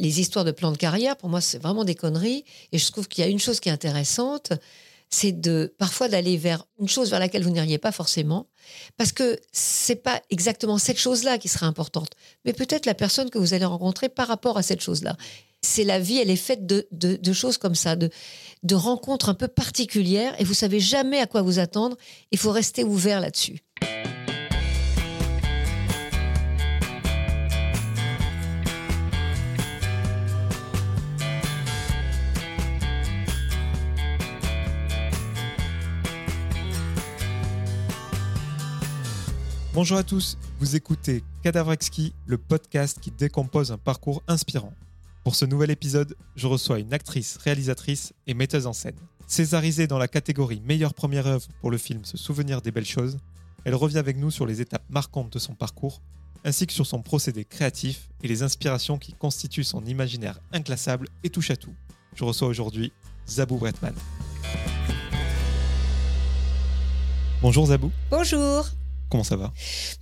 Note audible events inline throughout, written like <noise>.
les histoires de plans de carrière, pour moi, c'est vraiment des conneries. Et je trouve qu'il y a une chose qui est intéressante, c'est de parfois d'aller vers une chose vers laquelle vous n'iriez pas forcément, parce que c'est pas exactement cette chose-là qui sera importante, mais peut-être la personne que vous allez rencontrer par rapport à cette chose-là. C'est la vie, elle est faite de, de, choses comme ça, de, de rencontres un peu particulières, et vous savez jamais à quoi vous attendre. Il faut rester ouvert là-dessus. Bonjour à tous, vous écoutez Cadavre Exquis, le podcast qui décompose un parcours inspirant. Pour ce nouvel épisode, je reçois une actrice, réalisatrice et metteuse en scène. Césarisée dans la catégorie meilleure première œuvre pour le film Se souvenir des belles choses, elle revient avec nous sur les étapes marquantes de son parcours, ainsi que sur son procédé créatif et les inspirations qui constituent son imaginaire inclassable et touche à tout. Je reçois aujourd'hui Zabou Bretman. Bonjour Zabou. Bonjour. Comment ça va?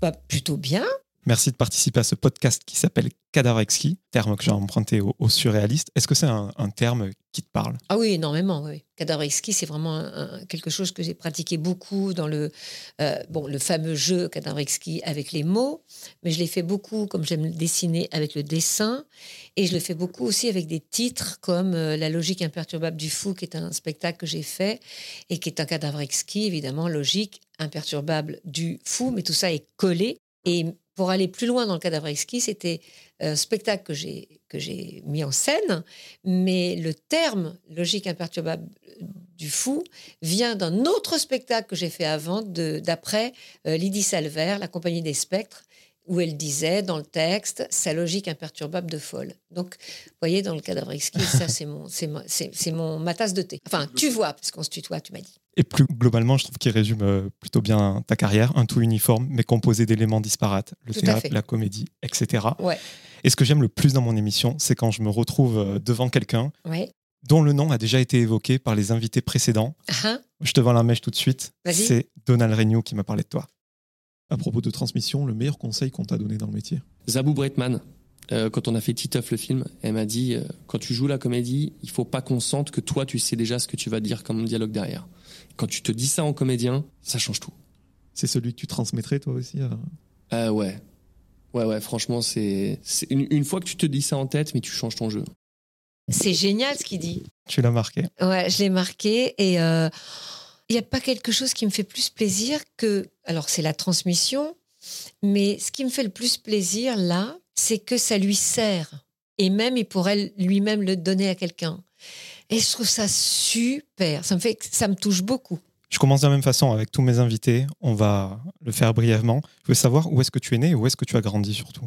Bah, Plutôt bien. Merci de participer à ce podcast qui s'appelle Cadavre exquis, terme que j'ai emprunté au, surréaliste. Est-ce que c'est un, terme qui te parle? Ah oui, énormément. Oui. Cadavre exquis, c'est vraiment quelque chose que j'ai pratiqué beaucoup dans le, euh, bon, le fameux jeu Cadavre exquis avec les mots, mais je l'ai fait beaucoup, comme j'aime le dessiner, avec le dessin, et je le fais beaucoup aussi avec des titres comme euh, La logique imperturbable du fou, qui est un spectacle que j'ai fait, et qui est un cadavre exquis, évidemment, logique imperturbable du fou, mais tout ça est collé. Et pour aller plus loin dans le cadavre exquis, c'était un spectacle que j'ai que j'ai mis en scène, mais le terme logique imperturbable du fou vient d'un autre spectacle que j'ai fait avant, d'après euh, Lydie Salver, La Compagnie des Spectres, où elle disait dans le texte sa logique imperturbable de folle. Donc, vous voyez, dans le cadavre exquis, ça c'est mon, c'est mon ma tasse de thé. Enfin, tu vois, parce qu'on se tutoie, tu m'as dit. Et plus globalement, je trouve qu'il résume euh, plutôt bien ta carrière, un tout uniforme, mais composé d'éléments disparates, le théâtre, la comédie, etc. Ouais. Et ce que j'aime le plus dans mon émission, c'est quand je me retrouve euh, devant quelqu'un dont le nom a déjà été évoqué par les invités précédents. Uh-huh. Je te vends la mèche tout de suite. C'est Donald Regnault qui m'a parlé de toi. À propos de transmission, le meilleur conseil qu'on t'a donné dans le métier? Zabou Bretman, euh, quand on a fait Titeuf le film, elle m'a dit quand tu joues la comédie, il faut pas qu'on sente que toi tu sais déjà ce que tu vas dire comme dialogue derrière. Quand tu te dis ça en comédien, ça change tout. C'est celui que tu transmettrais toi aussi euh, Ouais. Ouais, ouais, franchement, c'est une, fois que tu te dis ça en tête, mais tu changes ton jeu. C'est génial ce qu'il dit. Tu l'as marqué. Ouais, je l'ai marqué et euh, il n'y a pas quelque chose qui me fait plus plaisir que. Alors, c'est la transmission, mais ce qui me fait le plus plaisir là, c'est que ça lui sert. Et même, il pourrait lui-même le donner à quelqu'un. Et je trouve ça super. Ça me, fait, ça me touche beaucoup. Je commence de la même façon avec tous mes invités. On va le faire brièvement. Je veux savoir où est-ce que tu es né et où est-ce que tu as grandi surtout.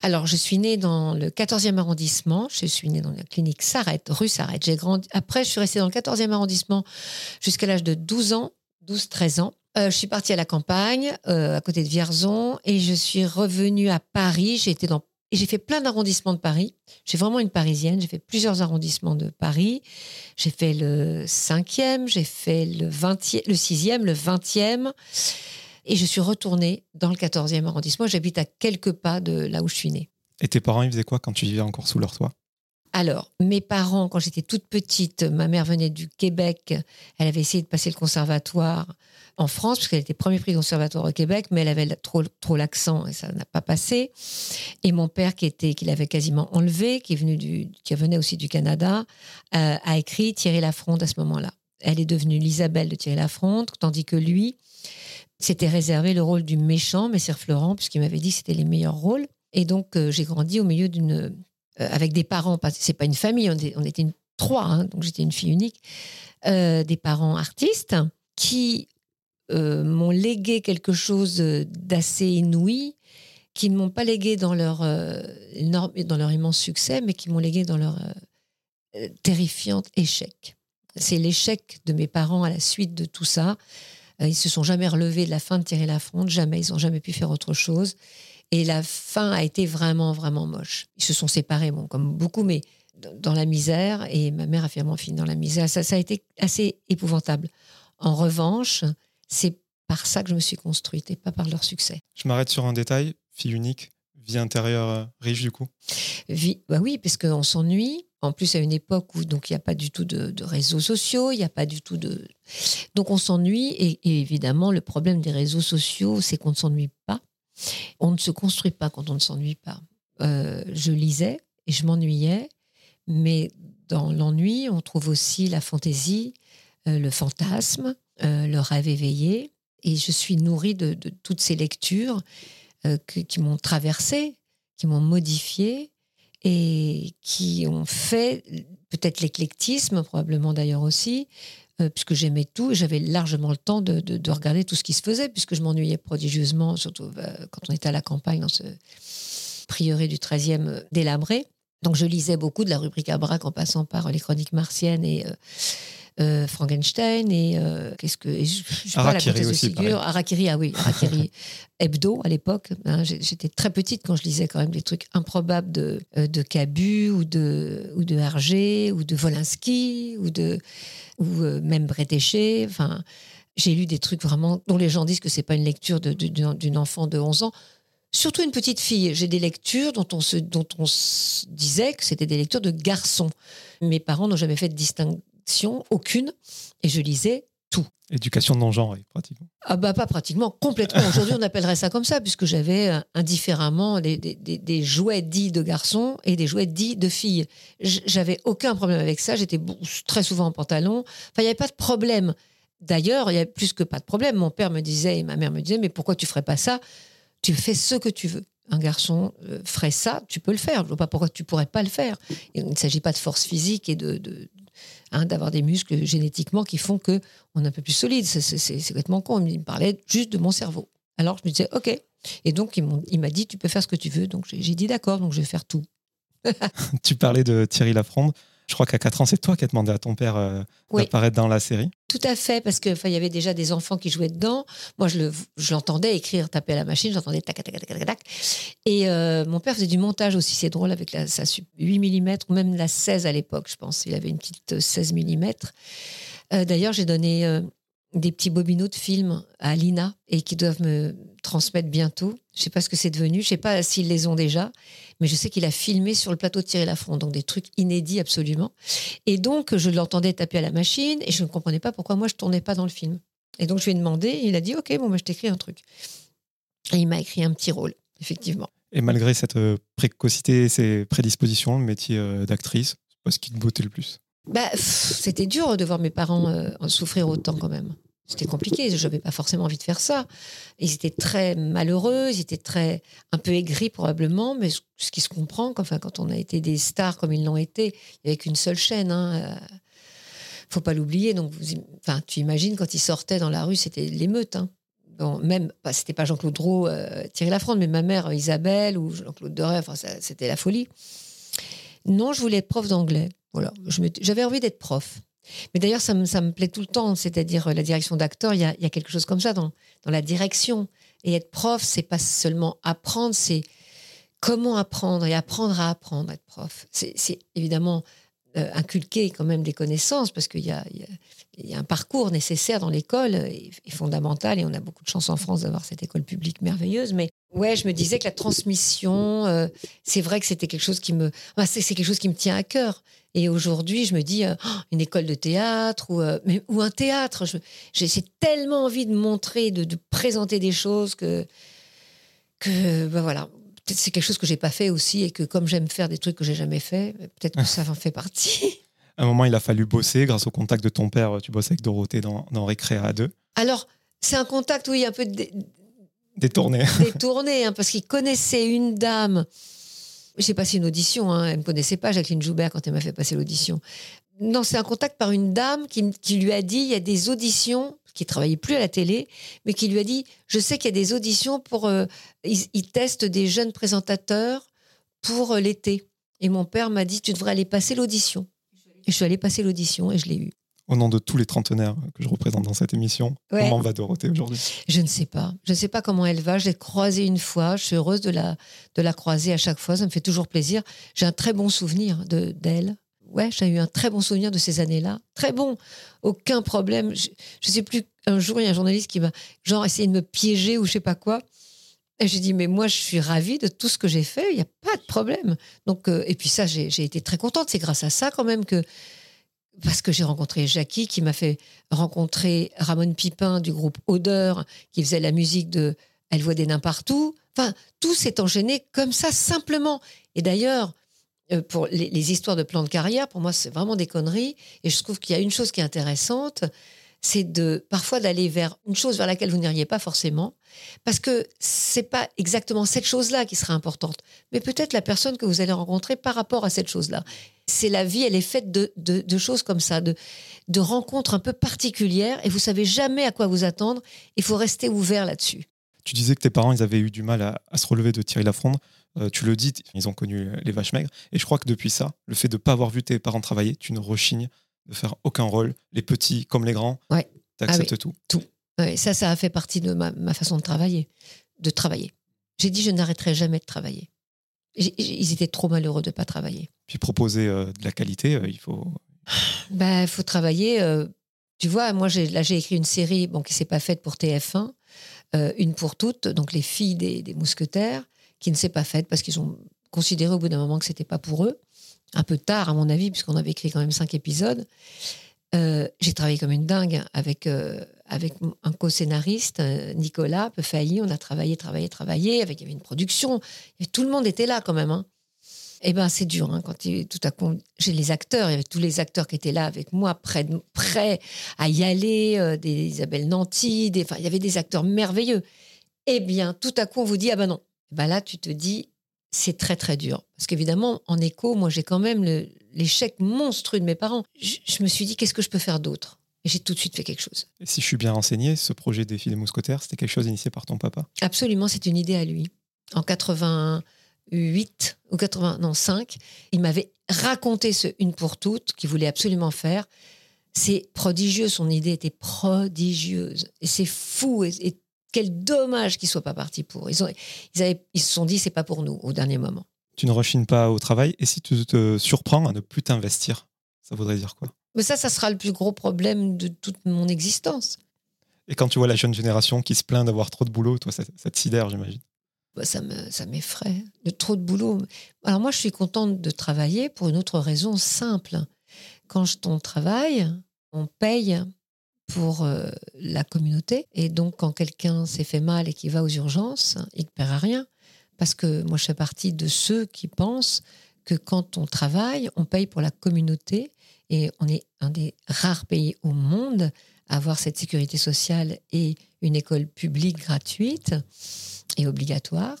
Alors, je suis née dans le 14e arrondissement. Je suis née dans la clinique Sarrette, rue Sarrette. J'ai grandi. Après, je suis restée dans le 14e arrondissement jusqu'à l'âge de 12 ans, 12-13 ans. Euh, je suis partie à la campagne, euh, à côté de Vierzon, et je suis revenue à Paris. J'ai été dans et j'ai fait plein d'arrondissements de Paris. J'ai vraiment une parisienne. J'ai fait plusieurs arrondissements de Paris. J'ai fait le 5e, j'ai fait le 20e, le 6e, le 20e. Et je suis retournée dans le 14e arrondissement. J'habite à quelques pas de là où je suis née. Et tes parents, ils faisaient quoi quand tu vivais encore sous leur toit? Alors, mes parents, quand j'étais toute petite, ma mère venait du Québec. Elle avait essayé de passer le conservatoire en France, puisqu'elle était premier prix conservatoire au Québec, mais elle avait trop, trop l'accent et ça n'a pas passé. Et mon père, qui était, qui l'avait quasiment enlevé, qui est venu du, qui venait aussi du Canada, euh, a écrit Thierry Lafronde à ce moment-là. Elle est devenue l'Isabelle de Thierry Lafronde, tandis que lui s'était réservé le rôle du méchant, Messire Florent, puisqu'il m'avait dit que c'était les meilleurs rôles. Et donc, euh, j'ai grandi au milieu d'une. Euh, avec des parents, c'est pas une famille, on, était une, trois, hein, donc j'étais une fille unique, des parents artistes qui euh, m'ont légué quelque chose d'assez inouï, qui ne m'ont pas légué dans leur, euh, dans leur immense succès, mais qui m'ont légué dans leur euh, terrifiant échec. C'est l'échec de mes parents à la suite de tout ça. Ils se sont jamais relevés de la fin de tirer la fronde, jamais. Ils n'ont jamais pu faire autre chose. Et la fin a été vraiment, vraiment moche. Ils se sont séparés, bon, comme beaucoup, mais dans la misère. Et ma mère a finalement fini dans la misère. Ça a été assez épouvantable. En revanche, c'est par ça que je me suis construite et pas par leur succès. Je m'arrête sur un détail, fille unique, vie intérieure euh, riche du coup Vie, bah oui, parce qu'on s'ennuie. En plus, à une époque où donc il n'y a pas du tout de, de réseaux sociaux, il n'y a pas du tout de. Donc on s'ennuie. Et, et évidemment, le problème des réseaux sociaux, c'est qu'on ne s'ennuie pas. On ne se construit pas quand on ne s'ennuie pas. Euh, je lisais et je m'ennuyais, mais dans l'ennui, on trouve aussi la fantaisie, euh, le fantasme, euh, le rêve éveillé. Et je suis nourrie de, toutes ces lectures euh, qui m'ont traversée, qui m'ont modifiée et qui ont fait peut-être l'éclectisme, probablement d'ailleurs aussi, euh, puisque j'aimais tout et j'avais largement le temps de, de- de regarder tout ce qui se faisait, puisque je m'ennuyais prodigieusement, surtout euh, quand on était à la campagne dans ce prieuré du 13e délabré. Donc je lisais beaucoup de la rubrique à braque en passant par les chroniques martiennes et euh, Frankenstein et euh, qu'est-ce que et je, je sais pas, la aussi, Ségur, Harakiri, ah oui, Harakiri <laughs> hebdo à l'époque. hein, J'étais très petite quand je lisais quand même des trucs improbables de, euh, de Cabu ou de, ou de Hergé ou de Wolinski ou, de, ou même Bretéché. Enfin, j'ai lu des trucs vraiment dont les gens disent que c'est pas une lecture d'une enfant de 11 ans. Surtout une petite fille. J'ai des lectures dont on, se, dont on se disait que c'était des lectures de garçons. Mes parents n'ont jamais fait de aucune, et je lisais Éducation non genrée, pratiquement. ah bah pas pratiquement, complètement. <laughs> Aujourd'hui, on appellerait ça comme ça, puisque j'avais euh, indifféremment des, des- des- jouets dits de garçons et des jouets dits de filles. J'avais aucun problème avec ça. J'étais très souvent en pantalon. Enfin, il n'y avait pas de problème. D'ailleurs, il y a plus que pas de problème. Mon père me disait et ma mère me disait, mais pourquoi tu ferais pas ça? Tu fais ce que tu veux. Un garçon euh, ferait ça, tu peux le faire. Je ne vois pas pourquoi tu pourrais pas le faire. Il ne s'agit pas de force physique et de, de- hein, d'avoir des muscles génétiquement qui font que on est un peu plus solide. C'est, complètement con. Il me parlait juste de mon cerveau. Alors je me disais, OK. Et donc il, m'a dit, tu peux faire ce que tu veux. Donc j'ai dit, d'accord, donc je vais faire tout. <laughs> Tu parlais de Thierry Lafronde. Je crois qu'à 4 ans, c'est toi qui as demandé à ton père euh, Oui. d'apparaître dans la série. Tout à fait, parce qu'il y avait déjà des enfants qui jouaient dedans. Moi, je, le, je l'entendais écrire, taper à la machine, j'entendais tac, tac, tac, tac, tac. Et euh, mon père faisait du montage aussi, c'est drôle, avec la, sa su- 8 mm, ou même la 16 à l'époque, je pense. Il avait une petite euh, 16 mm. Euh, D'ailleurs, j'ai donné des petits bobinots de films à Lina et qui doivent me transmettre bientôt. Je sais pas ce que c'est devenu, je sais pas s'ils les ont déjà, mais je sais qu'il a filmé sur le plateau de Thierry Lafronde, donc des trucs inédits absolument. Et donc, je l'entendais taper à la machine et je ne comprenais pas pourquoi moi je tournais pas dans le film. Et donc, je lui ai demandé, et il a dit Ok, bon, moi, je t'écris un truc. Et il m'a écrit un petit rôle, effectivement. Et malgré cette euh, précocité ces prédispositions, le métier euh, d'actrice, c'est pas ce qui te bottait le plus. Bah, c'était dur de voir mes parents euh, en souffrir autant quand même. C'était compliqué, je n'avais pas forcément envie de faire ça. Ils étaient très malheureux, ils étaient très un peu aigris probablement, mais ce qui se comprend, quand- enfin, quand on a été des stars comme ils l'ont été, il n'y avait qu'une seule chaîne. Hein, euh, faut pas l'oublier. Donc, enfin, tu imagines quand ils sortaient dans la rue, c'était l'émeute. Hein. Même, bah, c'était pas Jean-Claude Roux, euh, Thierry Lafronde, mais ma mère euh, Isabelle ou Jean-Claude Deray, enfin, c'était la folie. Non, je voulais être prof d'anglais. Voilà, j'avais envie d'être prof. Mais d'ailleurs, ça me, ça me plaît tout le temps, c'est-à-dire euh, la direction d'acteur, il y a, y a quelque chose comme ça dans, dans la direction. Et être prof, c'est pas seulement apprendre, c'est comment apprendre et apprendre à apprendre à être prof. C'est évidemment euh, inculquer quand même des connaissances parce qu'il y y a un parcours nécessaire dans l'école et, et fondamental et on a beaucoup de chance en France d'avoir cette école publique merveilleuse. Mais ouais, je me disais que la transmission, euh, c'est vrai que c'était quelque chose qui me, enfin, c'est c'est quelque chose qui me tient à cœur. Et aujourd'hui, je me dis euh, Oh, une école de théâtre ou, euh, mais- ou un théâtre. Je- J'ai j'ai tellement envie de montrer, de, de présenter des choses que que ben voilà. Peut-être c'est quelque chose que j'ai pas fait aussi et que comme j'aime faire des trucs que j'ai jamais fait, peut-être que ça en fait partie. <laughs> À un moment, il a fallu bosser. Grâce au contact de ton père, tu bossais avec Dorothée dans, dans Récréa à 2. Alors, c'est un contact, oui, un peu Détourné. <laughs> détourné, hein, parce qu'il connaissait une dame. J'ai passé une audition, hein, elle me connaissait pas, Jacqueline Joubert, quand elle m'a fait passer l'audition. Non, c'est un contact par une dame qui, qui lui a dit il y a des auditions, qui travaillait plus à la télé, mais qui lui a dit je sais qu'il y a des auditions pour. euh, ils, ils testent des jeunes présentateurs pour euh, l'été. Et mon père m'a dit tu devrais aller passer l'audition. Et je suis allée passer l'audition et je l'ai eu. Au nom de tous les trentenaires que je représente dans cette émission, Ouais. comment va Dorothée aujourd'hui? Je ne sais pas. Je ne sais pas comment elle va. Je l'ai croisée une fois. Je suis heureuse de la, de la croiser à chaque fois. Ça me fait toujours plaisir. J'ai un très bon souvenir de- d'elle. Ouais, j'ai eu un très bon souvenir de ces années-là. Très bon. Aucun problème. Je ne sais plus, un jour, il y a un journaliste qui m'a genre essayé de me piéger ou je sais pas quoi. Et j'ai dit, mais moi, je suis ravie de tout ce que j'ai fait, il n'y a pas de problème. Donc, euh, et puis ça, j'ai été très contente. C'est grâce à ça, quand même, que. Parce que j'ai rencontré Jackie, qui m'a fait rencontrer Ramon Pipin du groupe Odeur, qui faisait la musique de Elle voit des nains partout. Enfin, tout s'est enchaîné comme ça, simplement. Et d'ailleurs, euh, pour les, les, histoires de plans de carrière, pour moi, c'est vraiment des conneries. Et je trouve qu'il y a une chose qui est intéressante, c'est de parfois d'aller vers une chose vers laquelle vous n'iriez pas forcément, parce que c'est pas exactement cette chose-là qui sera importante, mais peut-être la personne que vous allez rencontrer par rapport à cette chose-là. C'est la vie, elle est faite de, de, choses comme ça, de, de rencontres un peu particulières, et vous savez jamais à quoi vous attendre. Il faut rester ouvert là-dessus. Tu disais que tes parents, ils avaient eu du mal à, se relever de Thierry Lafronde. Euh, tu le dis, ils ont connu les vaches maigres. Et je crois que depuis ça, le fait de ne pas avoir vu tes parents travailler, tu ne rechignes de faire aucun rôle, les petits comme les grands. Ouais. Tu acceptes ah tout. Tout. ça, ça a fait partie de ma, façon de travailler. De travailler. J'ai dit, je n'arrêterai jamais de travailler. Ils étaient trop malheureux de ne pas travailler. Puis proposer euh, de la qualité, euh, il faut. <sighs> Ben, il faut travailler. Euh, tu vois, moi, là, j'ai écrit une série bon, qui ne s'est pas faite pour TF1, une pour toutes, donc les filles des, des mousquetaires, qui ne s'est pas faite parce qu'ils ont considéré au bout d'un moment que c'était pas pour eux un peu tard à mon avis, puisqu'on avait écrit quand même cinq épisodes. Euh, j'ai travaillé comme une dingue avec, euh, avec un co-scénariste, euh, Nicolas failli. On a travaillé, travaillé, travaillé. Avec, il y avait une production. Et tout le monde était là quand même. Hein. Eh ben, c'est dur hein, quand tout à coup j'ai les acteurs. Il y avait tous les acteurs qui étaient là avec moi, prêts, à y aller. des Isabelle Nanty, des, il y avait des acteurs merveilleux. Eh bien, tout à coup, on vous dit ah ben non. Ben là, tu te dis c'est très très dur. Parce qu'évidemment, en écho, moi j'ai quand même l'échec monstrueux de mes parents. Je, me suis dit, qu'est-ce que je peux faire d'autre? Et j'ai tout de suite fait quelque chose. Et si je suis bien renseigné, ce projet des filles des mousquetaires, c'était quelque chose initié par ton papa? Absolument, c'est une idée à lui. En 88 ou 85, il m'avait raconté ce Une pour toutes qu'il voulait absolument faire. C'est prodigieux, son idée était prodigieuse. Et c'est fou. et quel dommage qu'ils soient pas partis pour. Ils, ont, ils, avaient, ils se sont dit, c'est pas pour nous au dernier moment. Tu ne rechines pas au travail. Et si tu te surprends à ne plus t'investir, ça voudrait dire quoi? Mais ça, ça sera le plus gros problème de toute mon existence. Et quand tu vois la jeune génération qui se plaint d'avoir trop de boulot, toi, ça, te sidère, j'imagine. Bah, ça me, ça m'effraie. De trop de boulot. Alors moi, je suis contente de travailler pour une autre raison simple. Quand on travaille, on paye pour euh, la communauté. Et donc, quand quelqu'un s'est fait mal et qui va aux urgences, il ne paiera rien. Parce que moi, je fais partie de ceux qui pensent que quand on travaille, on paye pour la communauté. Et on est un des rares pays au monde à avoir cette sécurité sociale et une école publique gratuite et obligatoire.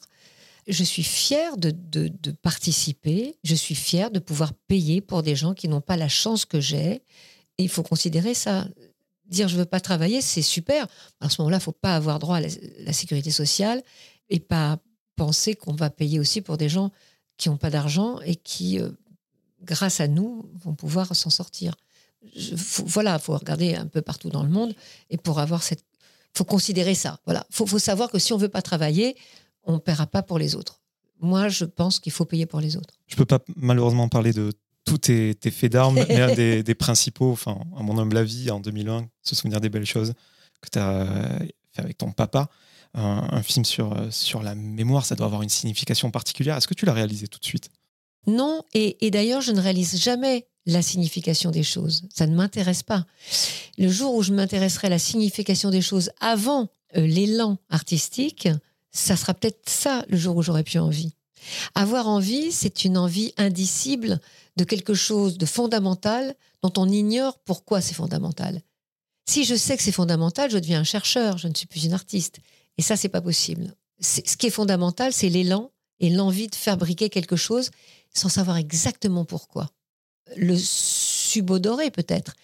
Je suis fière de, de, participer, je suis fière de pouvoir payer pour des gens qui n'ont pas la chance que j'ai. Il faut considérer ça dire je veux pas travailler, c'est super. À ce moment-là, faut pas avoir droit à la, sécurité sociale et pas penser qu'on va payer aussi pour des gens qui n'ont pas d'argent et qui, euh, grâce à nous, vont pouvoir s'en sortir. voilà, il faut regarder un peu partout dans le monde et pour avoir cette, faut considérer ça. Voilà, faut, faut savoir que si on veut pas travailler, on ne paiera pas pour les autres. Moi, je pense qu'il faut payer pour les autres. Je peux pas malheureusement parler de tous tes, faits d'armes, mais un <laughs> des, principaux, enfin, à mon humble avis, en 2001, se souvenir des belles choses que tu as fait avec ton papa. Un, film sur, sur la mémoire, ça doit avoir une signification particulière. Est-ce que tu l'as réalisé tout de suite? Non, et, d'ailleurs, je ne réalise jamais la signification des choses. Ça ne m'intéresse pas. Le jour où je m'intéresserai à la signification des choses avant euh, l'élan artistique, ça sera peut-être ça le jour où j'aurai plus envie. Avoir envie, c'est une envie indicible de quelque chose de fondamental dont on ignore pourquoi c'est fondamental. Si je sais que c'est fondamental, je deviens un chercheur, je ne suis plus une artiste. Et ça, c'est pas possible. Ce qui est fondamental, c'est l'élan et l'envie de fabriquer quelque chose sans savoir exactement pourquoi. Le subodorer peut-être,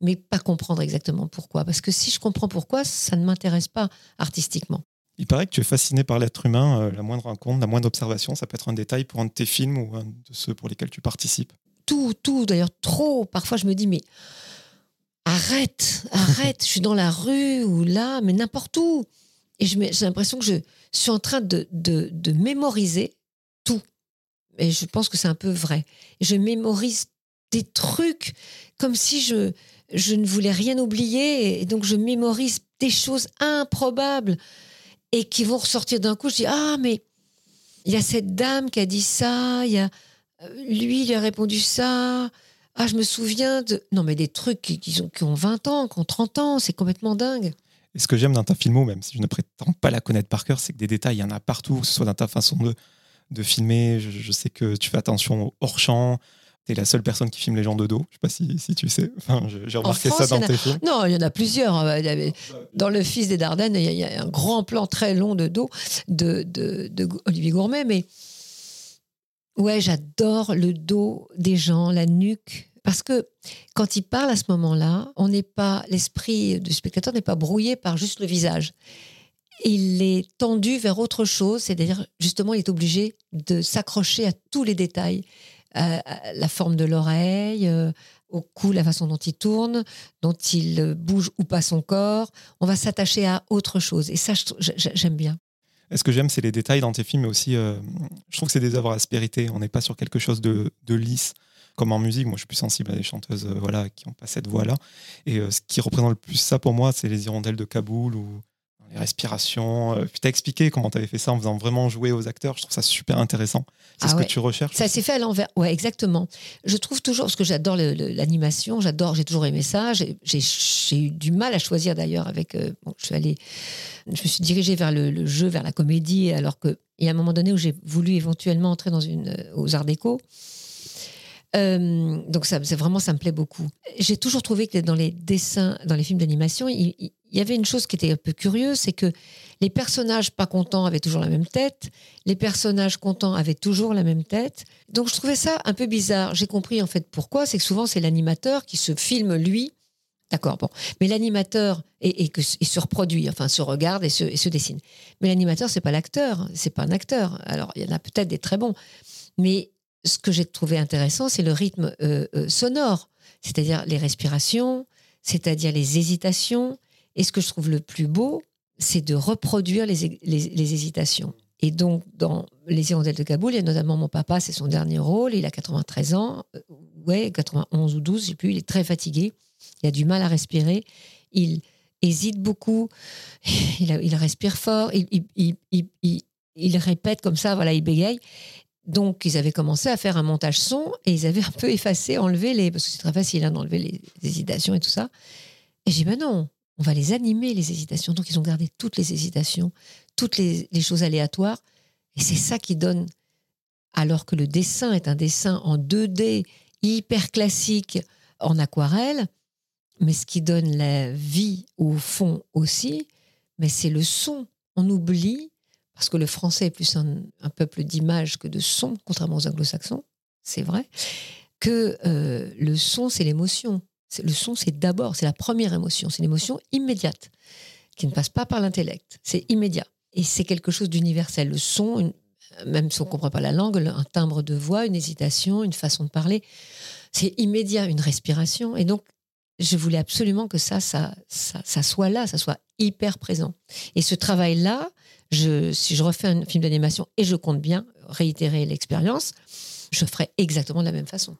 mais pas comprendre exactement pourquoi. Parce que si je comprends pourquoi, ça ne m'intéresse pas artistiquement. Il paraît que tu es fasciné par l'être humain, euh, la moindre rencontre, la moindre observation, ça peut être un détail pour un de tes films ou un de ceux pour lesquels tu participes. Tout, tout, d'ailleurs trop. Parfois je me dis, mais arrête, arrête, je suis dans la rue ou là, mais n'importe où. Et j'ai l'impression que je suis en train de, de, mémoriser tout. Et je pense que c'est un peu vrai. Je mémorise des trucs comme si je, je ne voulais rien oublier. Et donc je mémorise des choses improbables. Et qui vont ressortir d'un coup. Je dis ah mais il y a cette dame qui a dit ça, il y a euh, lui a répondu ça. Ah je me souviens de non mais des trucs qui, ont, qui ont 20 ans, qui ont 30 ans, c'est complètement dingue. Et ce que j'aime dans ta filmo, même si je ne prétends pas la connaître par cœur, c'est que des détails, il y en a partout, que ce soit dans ta façon de, de filmer. Je, je sais que tu fais attention au hors-champ. Tu es la seule personne qui filme les gens de dos. Je sais pas si, si tu sais. Enfin, j'ai remarqué France, ça dans a- tes films. Non, il y en a plusieurs. hein. Dans Le Fils des Dardennes, il y, a, il y a un grand plan très long de dos de, de, de Olivier Gourmet. Mais ouais, j'adore le dos des gens, la nuque. Parce que quand il parle à ce moment-là, on n'est pas l'esprit du spectateur n'est pas brouillé par juste le visage. Il est tendu vers autre chose, c'est-à-dire justement, il est obligé de s'accrocher à tous les détails, à la forme de l'oreille, euh, au cou, la façon dont il tourne, dont il euh, bouge ou pas son corps. On va s'attacher à autre chose. Et ça, j'aime bien. Ce que j'aime, c'est les détails dans tes films, mais aussi, euh, je trouve que c'est des œuvres à aspérité. On n'est pas sur quelque chose de, lisse. Comme en musique, moi je suis plus sensible à des chanteuses euh, voilà, qui n'ont pas cette voix-là. Et euh, ce qui représente le plus ça pour moi, c'est les hirondelles de Kaboul ou les respirations. Euh, puis tu as expliqué comment tu avais fait ça en faisant vraiment jouer aux acteurs. Je trouve ça super intéressant. C'est Ah ce ouais. que tu recherches. Ça s'est fait à l'envers. Ouais, exactement. Je trouve toujours, parce que j'adore l'animation, j'adore, j'ai toujours aimé ça. J'ai eu du mal à choisir d'ailleurs avec. euh, bon, je suis allée, je me suis dirigée vers le, le jeu, vers la comédie, alors que il y a un moment donné où j'ai voulu éventuellement entrer dans une euh, aux Arts Déco. Euh, donc ça, c'est vraiment, ça me plaît beaucoup. J'ai toujours trouvé que dans les dessins, dans les films d'animation, il, y avait une chose qui était un peu curieuse, c'est que les personnages pas contents avaient toujours la même tête, les personnages contents avaient toujours la même tête. Donc je trouvais ça un peu bizarre. J'ai compris en fait pourquoi, c'est que souvent c'est l'animateur qui se filme lui. D'accord, bon. Mais l'animateur, et, que, se reproduit, enfin se regarde et se, et se dessine. Mais l'animateur, c'est pas l'acteur, c'est pas un acteur. Alors il y en a peut-être des très bons. Mais ce que j'ai trouvé intéressant, c'est le rythme euh, euh, sonore, c'est-à-dire les respirations, c'est-à-dire les hésitations. Et ce que je trouve le plus beau, c'est de reproduire les, les- hésitations. Et donc, dans Les Hirondelles de Kaboul, il y a notamment mon papa, c'est son dernier rôle, il a 93 ans, euh, ouais, 91 ou 12, je sais plus, il est très fatigué, il a du mal à respirer, il hésite beaucoup, il, respire fort, il- il- il répète comme ça, voilà, il bégaye. Donc, ils avaient commencé à faire un montage son et ils avaient un peu effacé, enlevé les. Parce que c'est très facile hein, d'enlever les hésitations et tout ça. Et j'ai dit, ben non, on va les animer, les hésitations. Donc, ils ont gardé toutes les hésitations, toutes les, les choses aléatoires. Et c'est ça qui donne. Alors que le dessin est un dessin en 2D, hyper classique, en aquarelle, mais ce qui donne la vie au fond aussi, mais c'est le son. On oublie, parce que le français est plus un, peuple d'images que de son, contrairement aux anglo-saxons, c'est vrai, que euh, le son, c'est l'émotion. Le son, c'est d'abord, c'est la première émotion, c'est l'émotion immédiate, qui ne passe pas par l'intellect, c'est immédiat. Et c'est quelque chose d'universel. Le son, même si on ne comprend pas la langue, un timbre de voix, une hésitation, une façon de parler, c'est immédiat, une respiration. Et donc, je voulais absolument que ça, ça, ça, ça soit là, ça soit hyper présent. Et ce travail-là, je, si je refais un film d'animation et je compte bien réitérer l'expérience, je ferai exactement de la même façon.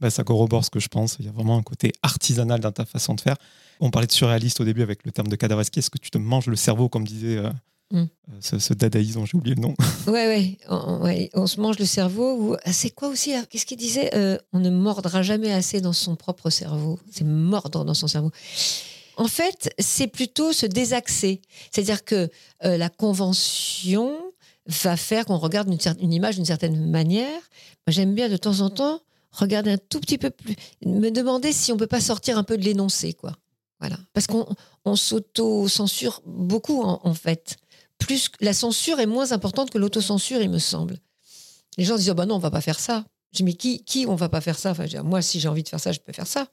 Bah, ça corrobore ce que je pense. Il y a vraiment un côté artisanal dans ta façon de faire. On parlait de surréaliste au début avec le terme de cadavreski. Est-ce que tu te manges le cerveau, comme disait euh, Mm. euh, ce, ce dadaïsme j'ai oublié le nom? <laughs> Ouais, ouais, on, ouais, on se mange le cerveau. Ou... ah, C'est quoi aussi Qu'est-ce qu'il disait Euh, On ne mordra jamais assez dans son propre cerveau. C'est mordre dans son cerveau. En fait, c'est plutôt se désaxer. C'est-à-dire que euh, la convention va faire qu'on regarde une, image d'une certaine manière. J'aime bien de temps en temps regarder un tout petit peu plus, me demander si on peut pas sortir un peu de l'énoncé, quoi. Voilà, parce qu'on on s'auto-censure beaucoup en, fait. Plus la censure est moins importante que l'autocensure, il me semble. Les gens disent oh bah non, on va pas faire ça. Je dis mais qui, qui on va pas faire ça? Enfin, Moi, si j'ai envie de faire ça, je peux faire ça.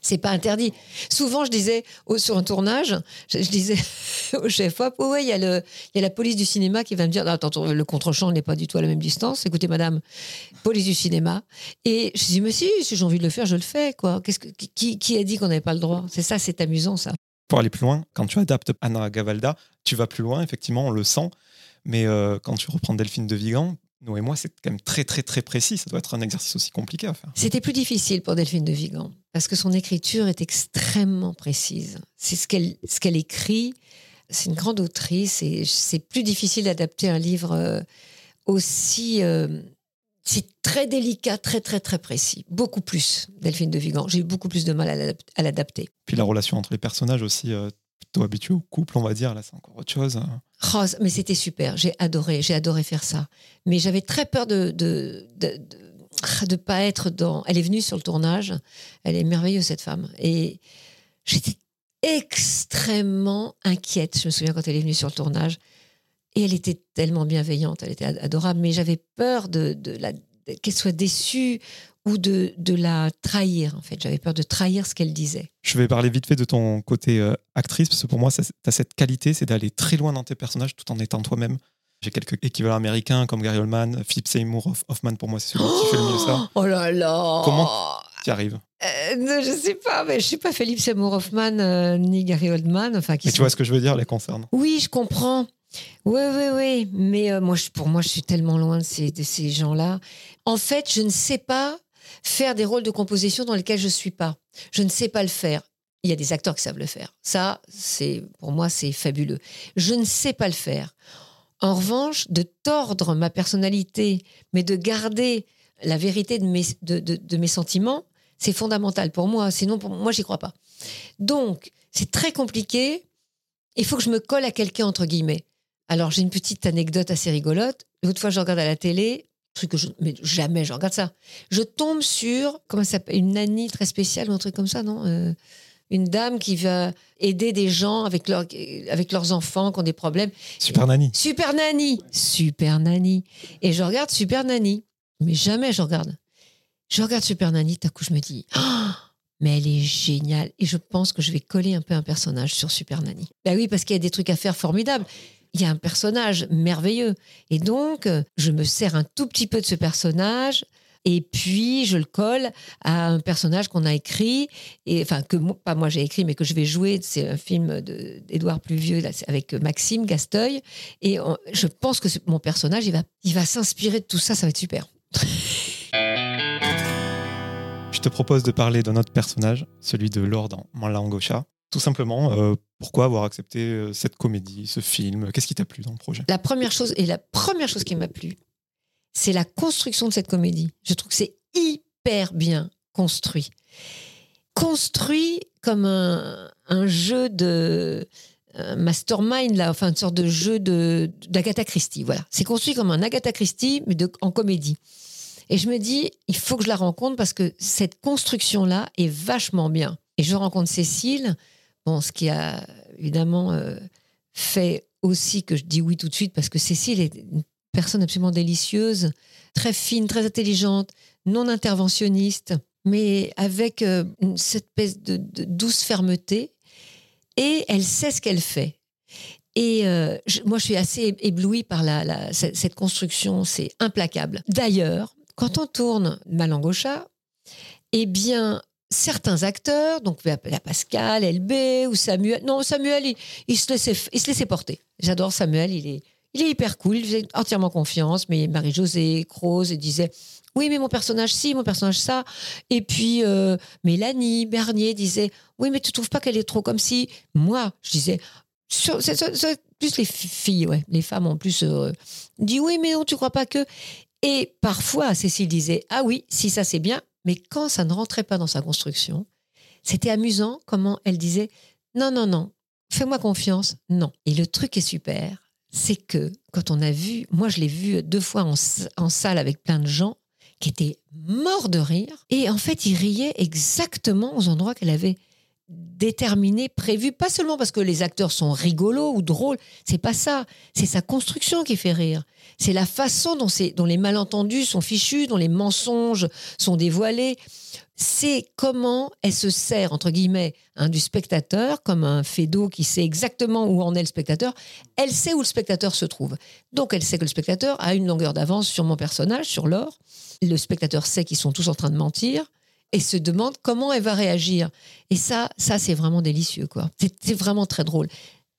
C'est pas interdit. Souvent, je disais au- sur un tournage, je, disais <laughs> au chef hop, oh ouais, il y y a la police du cinéma qui va me dire, non, attends, le contre-champ n'est pas du tout à la même distance. Écoutez, madame, police du cinéma. Et je dis, mais si, si j'ai envie de le faire, je le fais, quoi. Que, qui, qui a dit qu'on n'avait pas le droit? C'est ça, c'est amusant, ça. Pour aller plus loin, quand tu adaptes Anna Gavalda, tu vas plus loin, effectivement, on le sent. Mais euh, quand tu reprends Delphine de Vigan, nous et moi, c'est quand même très, très, très précis. Ça doit être un exercice aussi compliqué à faire. C'était plus difficile pour Delphine de Vigan parce que son écriture est extrêmement précise. C'est ce qu'elle ce qu'elle écrit. C'est une grande autrice et c'est plus difficile d'adapter un livre euh, aussi. euh, c'est très délicat, très très très précis. Beaucoup plus, Delphine de Vigan. J'ai eu beaucoup plus de mal à l'adapter. Puis la relation entre les personnages aussi, euh, plutôt habitué au couple, on va dire. Là, c'est encore autre chose. Rose, mais c'était super. J'ai adoré, j'ai adoré faire ça. Mais j'avais très peur de de, de, de- pas être dans. Elle est venue sur le tournage. Elle est merveilleuse cette femme. Et j'étais extrêmement inquiète. Je me souviens quand elle est venue sur le tournage. Et elle était tellement bienveillante, elle était ad- adorable. Mais j'avais peur de, de la qu'elle soit déçue ou de, de la trahir. En fait, j'avais peur de trahir ce qu'elle disait. Je vais parler vite fait de ton côté euh, actrice, parce que pour moi, tu as cette qualité, c'est d'aller très loin dans tes personnages tout en étant toi-même. J'ai quelques équivalents américains comme Gary Oldman, Philip Seymour Hoff- Hoffman, pour moi, c'est celui qui fait le mieux ça. <gasps> Oh là là Comment Tu arrives? Euh, non, je sais pas, mais je sais pas Philippe Seymour Hoffman euh, ni Gary Oldman. Enfin, qui Mais tu vois ce que je veux dire, les concernant. Oui, je comprends. Oui, oui, oui. Mais euh, moi, je- pour moi, je suis tellement loin de ces, de ces gens-là. En fait, je ne sais pas faire des rôles de composition dans lesquels je suis pas. Je ne sais pas le faire. Il y a des acteurs qui savent le faire. Ça, c'est pour moi, c'est fabuleux. Je ne sais pas le faire. En revanche, de tordre ma personnalité, mais de garder la vérité de mes, de- de mes sentiments, c'est fondamental pour moi. Sinon, pour moi, j'y crois pas. Donc, c'est très compliqué. Il faut que je me colle à quelqu'un, entre guillemets. Alors, j'ai une petite anecdote assez rigolote. L'autre fois, je regarde à la télé, truc que je, mais jamais je regarde ça. Je tombe sur, comment ça s'appelle, une nanny très spéciale ou un truc comme ça, non Euh, Une dame qui va aider des gens avec, leur, avec leurs enfants qui ont des problèmes. Super Nanny. Super Nanny Super Nanny Et je regarde Super Nanny. Mais jamais je regarde. Je regarde Super Nanny, tout à coup je me dis, Ah, mais elle est géniale. Et je pense que je vais coller un peu un personnage sur Super Nanny. Ben oui, parce qu'il y a des trucs à faire formidables. Il y a un personnage merveilleux. Et donc, euh, je me sers un tout petit peu de ce personnage. Et puis, je le colle à un personnage qu'on a écrit, et enfin, que pas moi j'ai écrit, mais que je vais jouer. C'est un film d'Édouard Pluvieux avec Maxime Gasteuil. Et je pense que mon personnage, il va, il va s'inspirer de tout ça, ça va être super. <laughs> Je te propose de parler d'un autre personnage, celui de Laure dans Malangosha. Tout simplement, euh, pourquoi avoir accepté euh, cette comédie, ce film? Qu'est-ce qui t'a plu dans le projet? La première chose, et la première chose qui m'a plu, c'est la construction de cette comédie. Je trouve que c'est hyper bien construit. Construit comme un, jeu de mastermind, là, enfin une sorte de jeu de d'Agatha Christie. Voilà. C'est construit comme un Agatha Christie, mais de, en comédie. Et je me dis, il faut que je la rencontre parce que cette construction-là est vachement bien. Et je rencontre Cécile, bon, ce qui a évidemment euh, fait aussi que je dis oui tout de suite parce que Cécile est une personne absolument délicieuse, très fine, très intelligente, non interventionniste, mais avec euh, cette espèce de, douce fermeté. Et elle sait ce qu'elle fait. Et euh, moi, je suis assez éblouie par la- cette, cette construction, c'est implacable. D'ailleurs, quand on tourne Malangocha, eh bien, certains acteurs, donc la Pascal, LB ou Samuel, non, Samuel, il, se, laissait, il se laissait porter. J'adore Samuel, il est, il est hyper cool, il faisait entièrement confiance, mais Marie-Josée, Croze, disait oui, mais mon personnage ci, mon personnage ça. Et puis euh, Mélanie Bernier disait oui, mais tu trouves pas qu'elle est trop comme si Moi, je disais plus les fi- filles, ouais, les femmes en plus euh, dit oui, mais non, tu crois pas que. Et parfois, Cécile disait ah oui, si ça c'est bien, mais quand ça ne rentrait pas dans sa construction, c'était amusant comment elle disait non, non, non, fais-moi confiance, non. Et le truc est super, c'est que quand on a vu, moi je l'ai vu deux fois en, salle avec plein de gens qui étaient morts de rire, et en fait ils riaient exactement aux endroits qu'elle avait déterminés, prévus, pas seulement parce que les acteurs sont rigolos ou drôles, c'est pas ça, c'est sa construction qui fait rire. C'est la façon dont, les malentendus sont fichus, dont les mensonges sont dévoilés. C'est comment elle se sert, entre guillemets, hein, du spectateur, comme un fédo qui sait exactement où en est le spectateur. Elle sait où le spectateur se trouve. Donc elle sait que le spectateur a une longueur d'avance sur mon personnage, sur Laure. Le spectateur sait qu'ils sont tous en train de mentir et se demande comment elle va réagir. Et ça, ça c'est vraiment délicieux, quoi. C'est vraiment très drôle.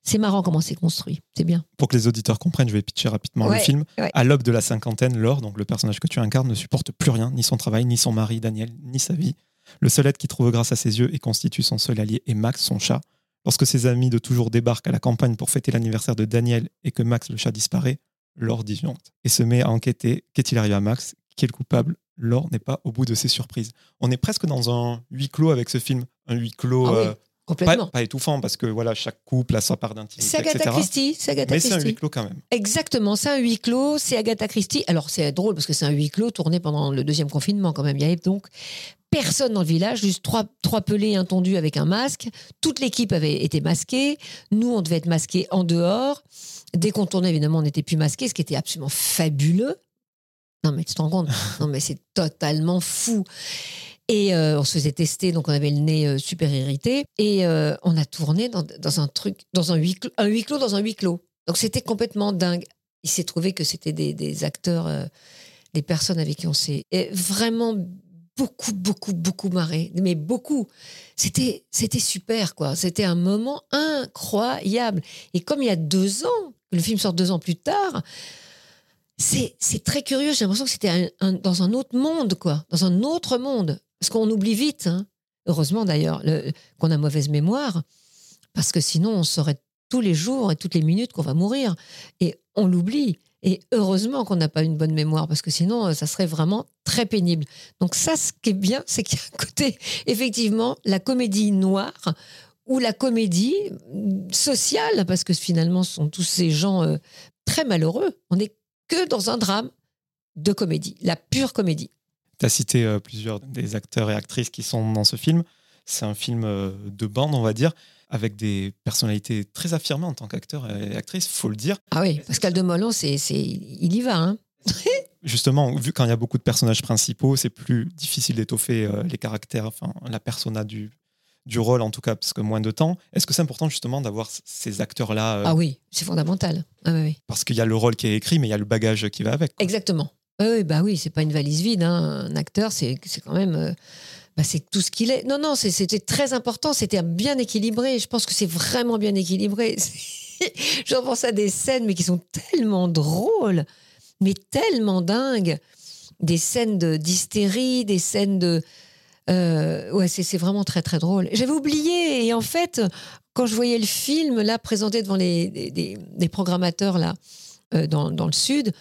C'est marrant comment c'est construit. C'est bien. Pour que les auditeurs comprennent, je vais pitcher rapidement le film. ouais. À l'aube de la cinquantaine, Laure, donc le personnage que tu incarnes, ne supporte plus rien, ni son travail, ni son mari, Daniel, ni sa vie. Le seul être qui trouve grâce à ses yeux et constitue son seul allié est Max, son chat. Lorsque ses amis de toujours débarquent à la campagne pour fêter l'anniversaire de Daniel et que Max le chat disparaît, Laure disjoncte et se met à enquêter. Qu'est-il arrivé à Max Qui est le coupable Laure n'est pas au bout de ses surprises. On est presque dans un huis clos avec ce film. Un huis clos Ah oui, euh, complètement. pas étouffant parce que voilà, chaque couple a sa part d'intimité, C'est Agatha etc. Christie. C'est Agatha Mais c'est un huis clos quand même. Exactement, c'est un huis clos, c'est Agatha Christie. Alors c'est drôle parce que c'est un huis clos tourné pendant le deuxième confinement quand même. Il y avait donc personne dans le village, juste trois, trois pelés, un tondu avec un masque. Toute l'équipe avait été masquée. Nous, on devait être masqués en dehors. Dès qu'on tournait, évidemment, on n'était plus masqués, ce qui était absolument fabuleux. Non mais tu te rends compte? <laughs> Non mais c'est totalement fou. Et euh, on se faisait tester, donc on avait le nez euh, super irrité. Et euh, on a tourné dans, un truc, dans un huis clos, un huis clos dans un huis clos. Donc c'était complètement dingue. Il s'est trouvé que c'était des, acteurs, euh, des personnes avec qui on s'est et vraiment beaucoup, beaucoup, beaucoup marré. Mais beaucoup. C'était, super, quoi. C'était un moment incroyable. Et comme il y a deux ans, le film sort deux ans plus tard, c'est, très curieux. J'ai l'impression que c'était dans un autre monde, quoi. Dans un autre monde. Parce qu'on oublie vite. hein. Heureusement, d'ailleurs, le- qu'on a mauvaise mémoire. Parce que sinon, on saurait tous les jours et toutes les minutes qu'on va mourir. Et on l'oublie. Et heureusement qu'on n'a pas une bonne mémoire, parce que sinon, euh, ça serait vraiment très pénible. Donc ça, ce qui est bien, <laughs> c'est qu'il y a un côté, effectivement, la comédie noire ou la comédie mm, sociale, parce que finalement, ce sont tous ces gens euh, très malheureux. On n'est que dans un drame de comédie, la pure comédie. Tu as cité euh, plusieurs des acteurs et actrices qui sont dans ce film. C'est un film euh, de bande, on va dire, avec des personnalités très affirmées en tant qu'acteur et actrice, faut le dire. Ah oui, Pascal de Molon, c'est, c'est, il y va. Hein. <laughs> Justement, vu quand il y a beaucoup de personnages principaux, c'est plus difficile d'étoffer euh, les caractères, enfin la persona du, du rôle en tout cas, parce que moins de temps. Est-ce que c'est important justement d'avoir ces acteurs-là euh, Ah oui, c'est fondamental. Ah oui, oui. Parce qu'il y a le rôle qui est écrit, mais il y a le bagage qui va avec. quoi. Exactement. Oui, bah oui, c'est pas une valise vide. hein. Un acteur, c'est quand même. euh, bah, c'est tout ce qu'il est. Non, non, c'était très important. C'était bien équilibré. Je pense que c'est vraiment bien équilibré. <laughs> Je repense à des scènes, mais qui sont tellement drôles, mais tellement dingues. Des scènes de- d'hystérie, des scènes de. euh, ouais, c'est vraiment très, très drôle. J'avais oublié. Et en fait, quand je voyais le film, là, présenté devant les, des- des programmateurs, là, euh, dans, dans le Sud,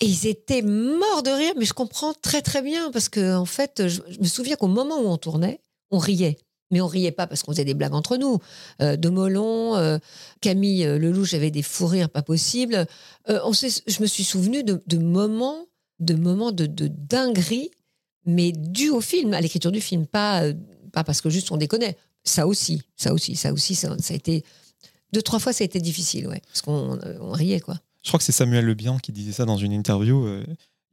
et ils étaient morts de rire, mais je comprends très très bien parce que en fait, je, me souviens qu'au moment où on tournait, on riait. Mais on riait pas parce qu'on faisait des blagues entre nous. Euh, de Molon, euh, Camille euh, Lelouch avait des fous rires pas possibles. Je me suis souvenu de, moments, de moments de, dinguerie, mais dus au film, à l'écriture du film, pas, pas parce que juste on déconnait. Ça aussi, ça aussi, ça aussi, ça, ça a été deux trois fois, ça a été difficile, ouais, parce qu'on on riait quoi. Je crois que c'est Samuel Le Bihan qui disait ça dans une interview. euh,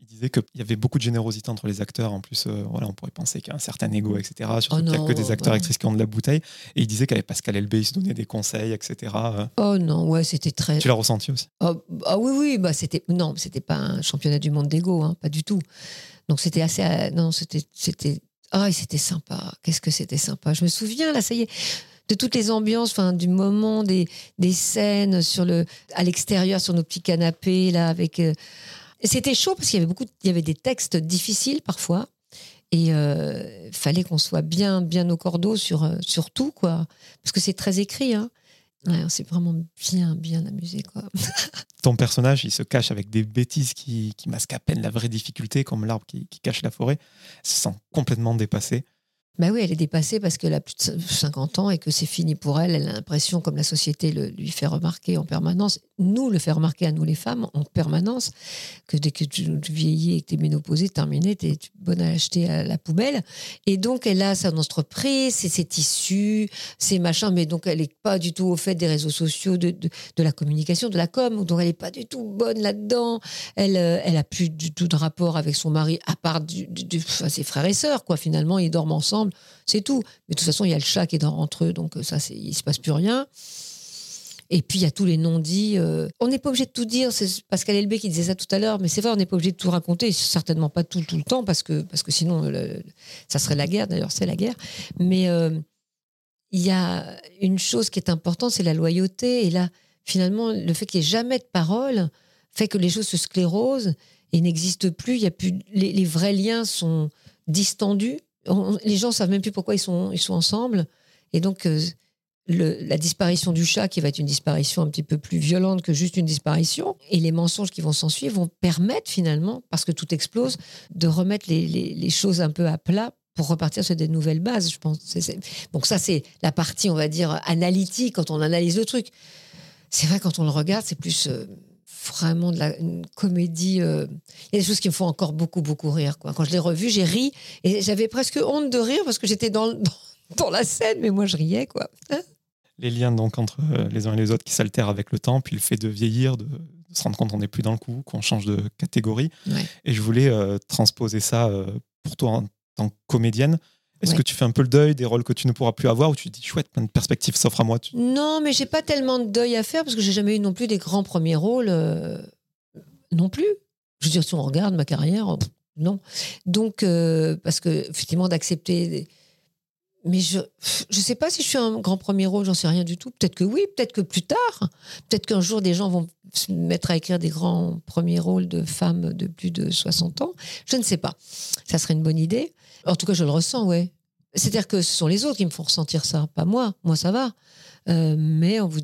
il disait qu'il y avait beaucoup de générosité entre les acteurs. En plus, euh, voilà, on pourrait penser qu'il y a un certain ego, etc. Surtout Oh qu'il n'y a que des acteurs et actrices qui ont de la bouteille. Et il disait qu'avec Pascal Elbé, il se donnait des conseils, etc. Oh non, ouais, c'était très. Tu l'as ressenti aussi? Oh, ah oui, oui, bah c'était non, c'était pas un championnat du monde d'ego, hein, pas du tout. Donc c'était assez, euh, non, c'était, c'était, ah, et c'était sympa. Qu'est-ce que c'était sympa. Je me souviens là, ça y est, de toutes les ambiances, enfin du moment des, des scènes sur le, à l'extérieur sur nos petits canapés là avec. euh, C'était chaud parce qu'il y avait beaucoup, il y avait des textes difficiles parfois. Et euh, fallait qu'on soit bien, bien au cordeau sur, euh, sur tout, quoi. Parce que c'est très écrit, hein. Ouais, on s'est vraiment bien, bien amusé, quoi. <laughs> Ton personnage, il se cache avec des bêtises qui, qui masquent à peine la vraie difficulté, comme l'arbre qui, qui cache la forêt. Elle se sent complètement dépassée. Bah oui, elle est dépassée parce qu'elle a plus de 50 ans et que c'est fini pour elle. Elle a l'impression, comme la société le, lui fait remarquer en permanence, nous le fait remarquer à nous les femmes en permanence, que dès que tu, vieillis et que tu es ménopausée, terminé, tu es bonne à acheter à la poubelle. Et donc, elle a son entreprise, c'est ses tissus, ses machins, mais donc elle n'est pas du tout au fait des réseaux sociaux, de, de, la communication, de la com, donc elle n'est pas du tout bonne là-dedans. Elle, euh, elle plus du tout de rapport avec son mari, à part ses frères et sœurs, quoi. Finalement, ils dorment ensemble, c'est tout. Mais de toute façon, il y a le chat qui dort entre eux, donc euh, ça, il se passe plus rien. Et puis, il y a tous les non-dits. euh, On n'est pas obligé de tout dire. C'est Pascal Elbé qui disait ça tout à l'heure. Mais c'est vrai, on n'est pas obligé de tout raconter. Certainement pas tout, tout le temps, parce que, parce que sinon, ça serait la guerre. D'ailleurs, c'est la guerre. Mais euh, il y a une chose qui est importante, c'est la loyauté. Et là, finalement, le fait qu'il n'y ait jamais de parole fait que les choses se sclérosent et n'existent plus. Y a plus les vrais liens sont distendus. Les gens savent même plus pourquoi ils sont, ils sont ensemble. Et donc, euh, la disparition du chat, qui va être une disparition un petit peu plus violente que juste une disparition, et les mensonges qui vont s'en suivre vont permettre finalement, parce que tout explose, de remettre les, les- choses un peu à plat pour repartir sur des nouvelles bases, je pense. Donc ça, c'est la partie, on va dire, analytique, quand on analyse le truc. C'est vrai, quand on le regarde, c'est plus euh, vraiment de la, une comédie. euh, Il y a des choses qui me font encore beaucoup, beaucoup rire. Quoi. Quand je l'ai revu, j'ai ri, et j'avais presque honte de rire parce que j'étais dans, <laughs> dans, dans la scène, mais moi, je riais, quoi. Les liens donc entre euh, les uns et les autres qui s'altèrent avec le temps, puis le fait de vieillir, de, de se rendre compte qu'on n'est plus dans le coup, qu'on change de catégorie. Ouais. Et je voulais euh, transposer ça euh, pour toi en tant que comédienne. Est-ce Ouais. que tu fais un peu le deuil des rôles que tu ne pourras plus avoir ou tu te dis chouette, plein de perspectives s'offrent à moi tu- Non, mais j'ai pas tellement de deuil à faire parce que j'ai jamais eu non plus des grands premiers rôles. euh, non plus. Je veux dire, si on regarde ma carrière, pff, non. Donc, euh, parce que effectivement, d'accepter. des- Mais je je sais pas si je suis un grand premier rôle, j'en sais rien du tout. Peut-être que oui, peut-être que plus tard. Peut-être qu'un jour, des gens vont se mettre à écrire des grands premiers rôles de femmes de plus de 60 ans. Je ne sais pas. Ça serait une bonne idée. En tout cas, je le ressens, ouais. C'est-à-dire que ce sont les autres qui me font ressentir ça, pas moi. Moi, ça va. Euh, mais on vous,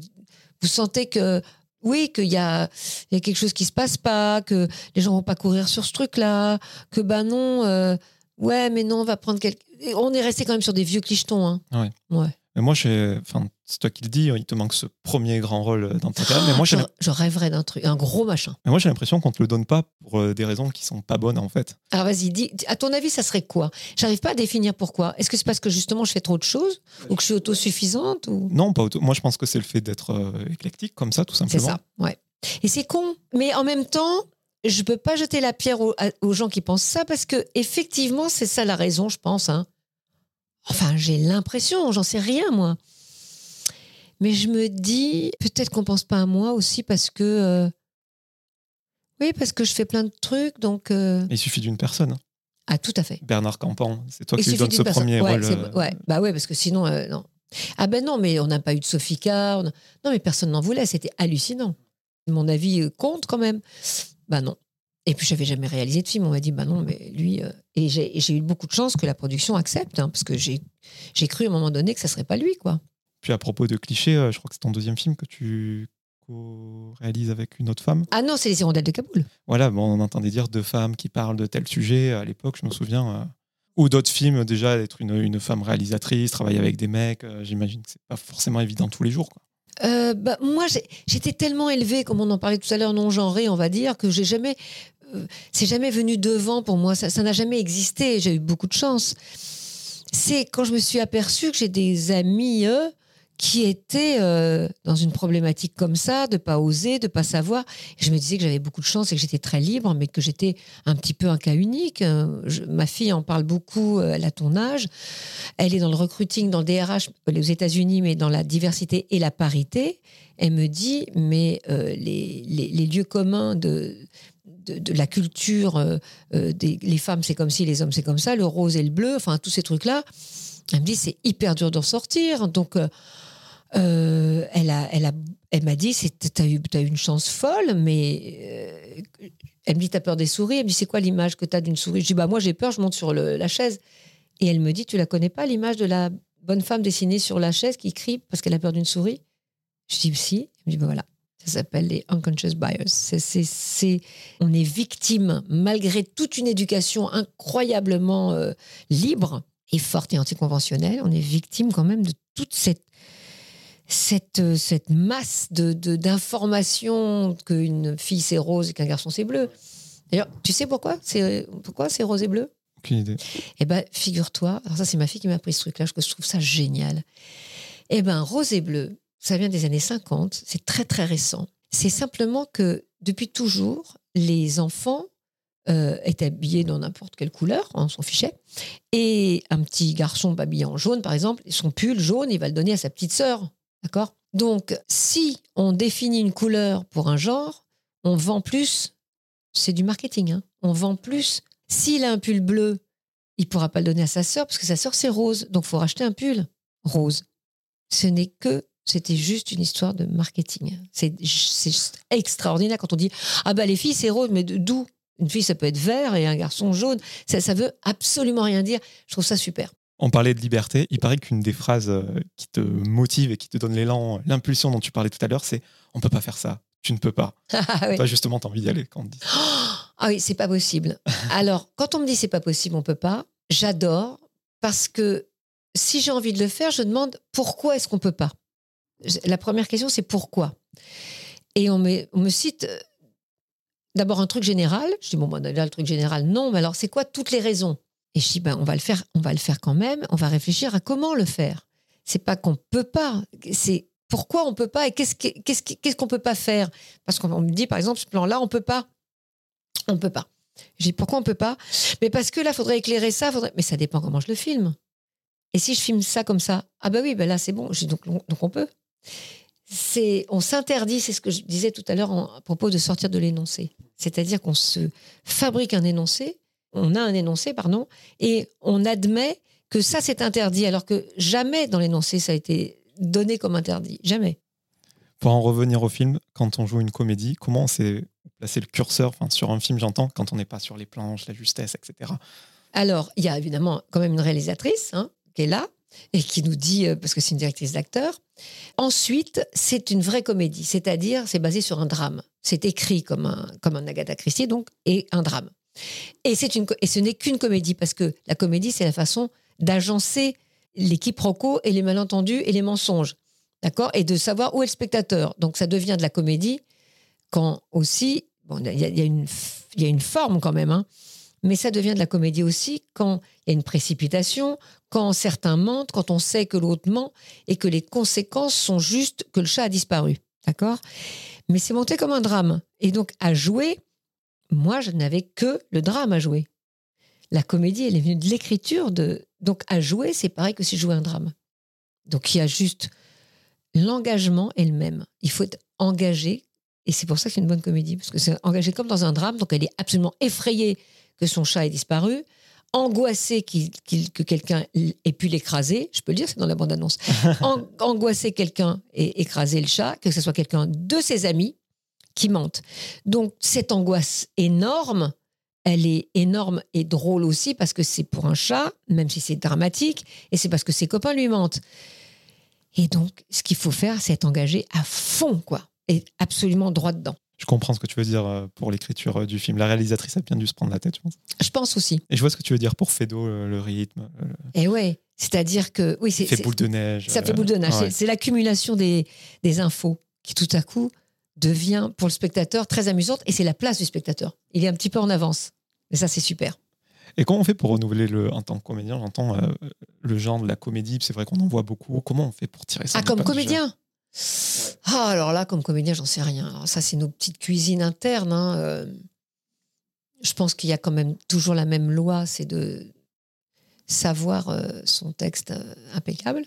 vous sentez que oui, qu'il y a, il y a quelque chose qui se passe pas, que les gens vont pas courir sur ce truc-là, que bah non, euh, ouais, mais non, on va prendre quelque. On est resté quand même sur des vieux clichetons. Hein. Ouais. Ouais. Mais moi, enfin, c'est toi qui le dis, il te manque ce premier grand rôle dans ta carrière. Mais moi, j'ai je, je rêverais d'un truc, un gros machin. mais moi, j'ai l'impression qu'on te le donne pas pour euh, des raisons qui sont pas bonnes en fait. Alors vas-y, dis, à ton avis, ça serait quoi? J'arrive pas à définir pourquoi. Est-ce que c'est parce que justement je fais trop de choses ou que je suis autosuffisante ou? Non, pas auto- Moi, je pense que c'est le fait d'être euh, éclectique comme ça, tout C'est simplement. ça, ouais. Et c'est con, mais en même temps, je peux pas jeter la pierre aux gens qui pensent ça parce que effectivement, c'est ça la raison, je pense. hein. Enfin, j'ai l'impression, j'en sais rien moi. Mais je me dis, peut-être qu'on pense pas à moi aussi parce que, euh, oui, parce que je fais plein de trucs, donc euh, Il suffit d'une personne. ah, tout à fait. Bernard Campan, c'est toi Il qui lui d'une ce personne. premier ouais, rôle. euh, ouais, bah ouais, parce que sinon, euh, non. Ah ben non, mais on n'a pas eu de Sophie a- Non, mais personne n'en voulait. C'était hallucinant. Mon avis compte quand même. Bah non. Et puis, j'avais jamais réalisé de film. On m'a dit, bah non, mais lui. euh, Et j'ai eu beaucoup de chance que la production accepte, hein, parce que j'ai cru à un moment donné que ça serait pas lui, quoi. Puis à propos de clichés, euh, je crois que c'est ton deuxième film que tu réalises avec une autre femme. Ah non, c'est les hirondelles de Kaboul. Voilà, bon, on entendait dire deux femmes qui parlent de tel sujet à l'époque, je me souviens. euh, ou d'autres films, déjà, d'être une, une femme réalisatrice, travailler avec des mecs. euh, J'imagine que c'est pas forcément évident tous les jours. Quoi. Euh, bah, moi, j'étais tellement élevée, comme on en parlait tout à l'heure, non genrée, on va dire, que j'ai jamais. Euh, c'est jamais venu devant pour moi. Ça n'a jamais existé. J'ai eu beaucoup de chance. C'est quand je me suis aperçue que j'ai des amis, qui étaient euh, dans une problématique comme ça, de pas oser, de pas savoir. Je me disais que j'avais beaucoup de chance et que j'étais très libre, mais que j'étais un petit peu un cas unique. Euh, ma fille en parle beaucoup, elle a ton âge. Elle est dans le recruiting, dans le DRH aux États-Unis, mais dans la diversité et la parité. Elle me dit, mais les lieux communs de, de, la culture, euh, euh, des, les femmes c'est comme ci, les hommes c'est comme ça, le rose et le bleu, enfin tous ces trucs-là, elle me dit c'est hyper dur d'en sortir. Donc, euh, elle a, elle a, elle m'a dit, t'as eu, eu une chance folle, mais elle me dit, t'as peur des souris? Elle me dit, c'est quoi l'image que t'as d'une souris? Je dis, bah moi j'ai peur, je monte sur le- la chaise. Et elle me dit, tu la connais pas l'image de la bonne femme dessinée sur la chaise qui crie parce qu'elle a peur d'une souris? Je dis, si. Elle me dit, bah voilà. Ça s'appelle les unconscious bias. C'est, on est victime, malgré toute une éducation incroyablement euh, libre et forte et anticonventionnelle, on est victime quand même de toute cette, cette, euh, cette masse de, d'informations qu'une fille c'est rose et qu'un garçon c'est bleu. D'ailleurs, tu sais pourquoi? C'est, pourquoi c'est rose et bleu? Aucune idée. eh ben, figure-toi, alors ça c'est ma fille qui m'a appris ce truc-là, je trouve ça génial. Eh ben, rose et bleu, ça vient des années 50, c'est très très récent. C'est simplement que depuis toujours, les enfants euh, étaient habillés dans n'importe quelle couleur, on s'en fichait. Et un petit garçon habillé en jaune, par exemple, son pull jaune, il va le donner à sa petite sœur. D'accord? Donc, si on définit une couleur pour un genre, on vend plus. C'est du marketing. hein. On vend plus. S'il a un pull bleu, il pourra pas le donner à sa sœur parce que sa sœur c'est rose. Donc, faut racheter un pull rose. Ce n'est que, c'était juste une histoire de marketing. C'est extraordinaire quand on dit ah bah les filles c'est rose, mais d'où? Une fille ça peut être vert et un garçon jaune. Ça, ça veut absolument rien dire. Je trouve ça super. On parlait de liberté. Il paraît qu'une des phrases euh, qui te motive et qui te donne l'élan, l'impulsion dont tu parlais tout à l'heure, c'est on peut pas faire ça. Tu ne peux pas. <laughs> Ah oui. Toi, justement, tu as envie d'y aller quand on te dit. <gasps> Ah oui, c'est pas possible. Alors, quand on me dit c'est pas possible, on peut pas, j'adore parce que si j'ai envie de le faire, je demande pourquoi est-ce qu'on peut pas? La première question, c'est pourquoi? Et on me, cite euh, d'abord un truc général. Je dis bon, ben, là, le truc général, non, mais alors c'est quoi toutes les raisons? Et je dis ben, on va le faire, on va le faire quand même. On va réfléchir à comment le faire. C'est pas qu'on peut pas, c'est pourquoi on peut pas et qu'est-ce qu'on peut pas faire? Parce qu'on me dit par exemple ce plan-là, on peut pas, on peut pas. Je dis pourquoi on peut pas? Mais parce que là, faudrait éclairer ça, faudrait. Mais ça dépend comment je le filme. Et si je filme ça comme ça, ah bah oui, ben là c'est bon. Donc, donc on peut. C'est, on s'interdit, c'est ce que je disais tout à l'heure à propos de sortir de l'énoncé. C'est-à-dire qu'on se fabrique un énoncé, on a un énoncé, pardon, et on admet que ça c'est interdit, alors que jamais dans l'énoncé ça a été donné comme interdit. Jamais. Pour en revenir au film, quand on joue une comédie, comment on sait placer le curseur enfin, sur un film, j'entends, quand on n'est pas sur les planches, la justesse, etc. Alors, il y a évidemment quand même une réalisatrice hein, qui est là et qui nous dit, euh, parce que c'est une directrice d'acteur. Ensuite, c'est une vraie comédie, c'est-à-dire c'est basé sur un drame. C'est écrit comme un, comme un Agatha Christie, donc, et un drame. Et, c'est une, et ce n'est qu'une comédie, parce que la comédie, c'est la façon d'agencer les quiproquos et les malentendus et les mensonges. D'accord? Et de savoir où est le spectateur. Donc, ça devient de la comédie quand aussi, il y, y a une forme quand même, hein, mais ça devient de la comédie aussi quand il y a une précipitation, quand certains mentent, quand on sait que l'autre ment et que les conséquences sont juste que le chat a disparu. D'accord? Mais c'est monté comme un drame. Et donc, à jouer, moi, je n'avais que le drame à jouer. La comédie, elle est venue de l'écriture. De... Donc, à jouer, c'est pareil que si je jouais un drame. Donc, il y a juste l'engagement est le même. Il faut être engagé. Et c'est pour ça que c'est une bonne comédie, parce que c'est engagé comme dans un drame. Donc, elle est absolument effrayée que son chat ait disparu, qu'il- que quelqu'un ait pu l'écraser. Je peux le dire, c'est dans la bande-annonce. <laughs> An- angoissée que quelqu'un ait écrasé le chat, que ce soit quelqu'un de ses amis qui mente. Donc, cette angoisse énorme, elle est énorme et drôle aussi parce que c'est pour un chat, même si c'est dramatique, et c'est parce que ses copains lui mentent. Et donc, ce qu'il faut faire, c'est être engagé à fond, quoi, et absolument droit dedans. Je comprends ce que tu veux dire euh, pour l'écriture euh, du film. La réalisatrice a bien dû se prendre la tête, je pense. Je pense aussi. Et je vois ce que tu veux dire pour Fedo, le, le rythme, euh, Et ouais, c'est-à-dire que oui, c'est fait boule de neige. ça fait euh, boule de neige. ouais. C'est- l'accumulation des, des infos qui tout à coup devient pour le spectateur très amusante et c'est la place du spectateur. Il est un petit peu en avance. Et ça, c'est super. Et comment on fait pour renouveler le, en tant que comédien? J'entends euh, le genre de la comédie, c'est vrai qu'on en voit beaucoup. Comment on fait pour tirer ça Ah, comme comédien Ah, alors là, comme comédien, j'en sais rien. Ça, c'est nos petites cuisines internes. hein. Euh, Je pense qu'il y a quand même toujours la même loi, c'est de savoir euh, son texte euh, impeccable.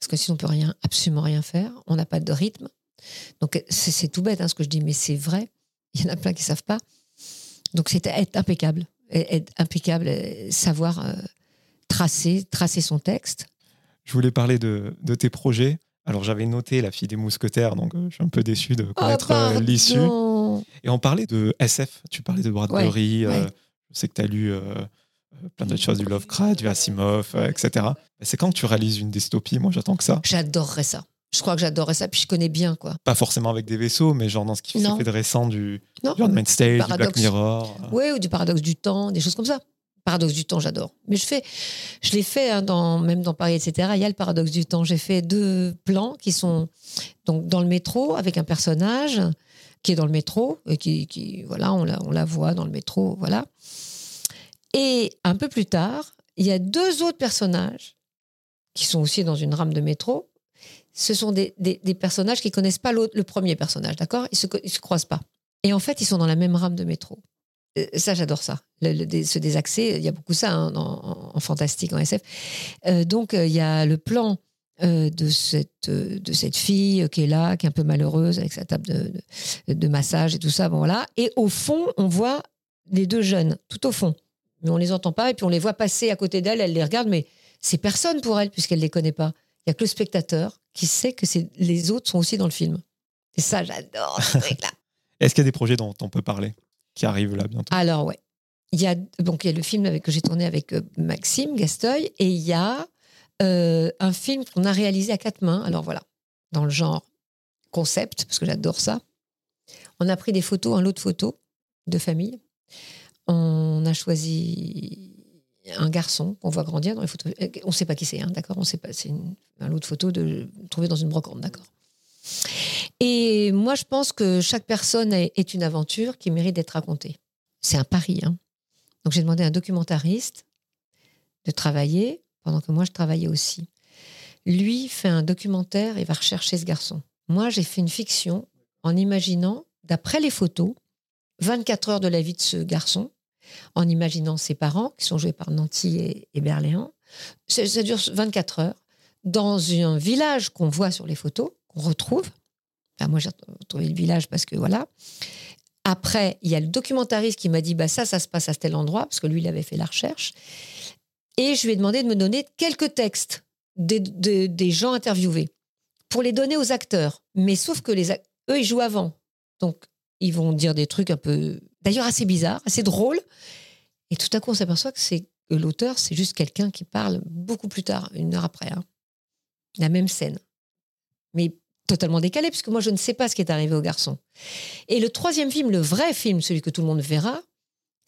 Parce que sinon, on peut rien, absolument rien faire. On n'a pas de rythme. Donc, c'est tout bête hein, ce que je dis, mais c'est vrai. Il y en a plein qui savent pas. Donc, c'est être impeccable. Être impeccable, savoir tracer, tracer son texte. Je voulais parler de tes projets. Alors j'avais noté La fille des mousquetaires, donc euh, je suis un peu déçu de connaître euh, l'issue. Et on parlait de SF, tu parlais de Bradbury, Ouais, euh, ouais. je sais que tu as lu plein d'autres choses, du Lovecraft, du Asimov, etc. C'est quand tu réalises une dystopie? Moi j'attends que ça. J'adorerais ça. Je crois que j'adorerais ça, puis je connais bien, quoi. Pas forcément avec des vaisseaux, mais genre dans ce qui s'est fait de récent du, Non du Tale, du Black. Mirror. Oui, ou du paradoxe du temps, des choses comme ça. Paradoxe du temps, j'adore. Mais je fais, je l'ai fait hein, même dans Paris, etc. Il y a le paradoxe du temps. J'ai fait deux plans qui sont donc dans le métro avec un personnage qui est dans le métro et qui, voilà, on la, voit dans le métro, voilà. Et un peu plus tard, il y a deux autres personnages qui sont aussi dans une rame de métro. Ce sont des, personnages qui connaissent pas le premier personnage, d'accord? Ils se, ils se croisent pas. Et en fait, ils sont dans la même rame de métro. Euh, Ça, j'adore ça. Le, le dé- ce désaxé, il y a beaucoup ça hein, en, en fantastique, en SF. Euh, donc, euh, il y a le plan euh, de, cette, de cette fille qui est là, qui est un peu malheureuse avec sa table de, de, de massage et tout ça. Bon, voilà. Et au fond, on voit les deux jeunes, tout au fond. Mais on les entend pas et puis on les voit passer à côté d'elle, elle les regarde, mais c'est personne pour elle puisqu'elle les connaît pas. Il y a que le spectateur qui sait que les autres sont aussi dans le film. Et ça, j'adore ce <laughs> truc-là. Est-ce qu'il y a des projets dont on peut parler? Qui arrivent là bientôt Alors, ouais. il y a donc il y a le film avec, que j'ai tourné avec euh, Maxime Gasteuil et il y a euh, un film qu'on a réalisé à quatre mains. Alors voilà, dans le genre concept, parce que j'adore ça. On a pris des photos, un lot de photos de famille. On a choisi un garçon qu'on voit grandir dans les photos. Euh, On ne sait pas qui c'est, hein, d'accord On sait pas. C'est un lot de photos de, trouvées dans une brocante, d'accord Et moi, je pense que chaque personne est une aventure qui mérite d'être racontée. C'est un pari. Hein. Donc j'ai demandé à un documentariste de travailler pendant que moi je travaillais aussi. Lui fait un documentaire et va rechercher ce garçon. Moi, j'ai fait une fiction en imaginant, d'après les photos, 24 heures de la vie de ce garçon, en imaginant ses parents, qui sont joués par Nanty et, et. Ça, ça dure 24 heures, dans un village qu'on voit sur les photos, qu'on retrouve. Enfin, moi, j'ai retrouvé le village parce que voilà. Après, il y a le documentariste qui m'a dit bah, ça, ça se passe à tel endroit, parce que lui, il avait fait la recherche. Et je lui ai demandé de me donner quelques textes des, des- gens interviewés pour les donner aux acteurs. Mais sauf que les, eux, ils jouent avant. Donc, ils vont dire des trucs un peu, d'ailleurs, assez bizarres, assez drôles. Et tout à coup, on s'aperçoit que c'est l'auteur, c'est juste quelqu'un qui parle beaucoup plus tard, une heure après. hein. La même scène. Mais totalement décalé, puisque moi, je ne sais pas ce qui est arrivé au garçon. Et le troisième film, le vrai film, celui que tout le monde verra,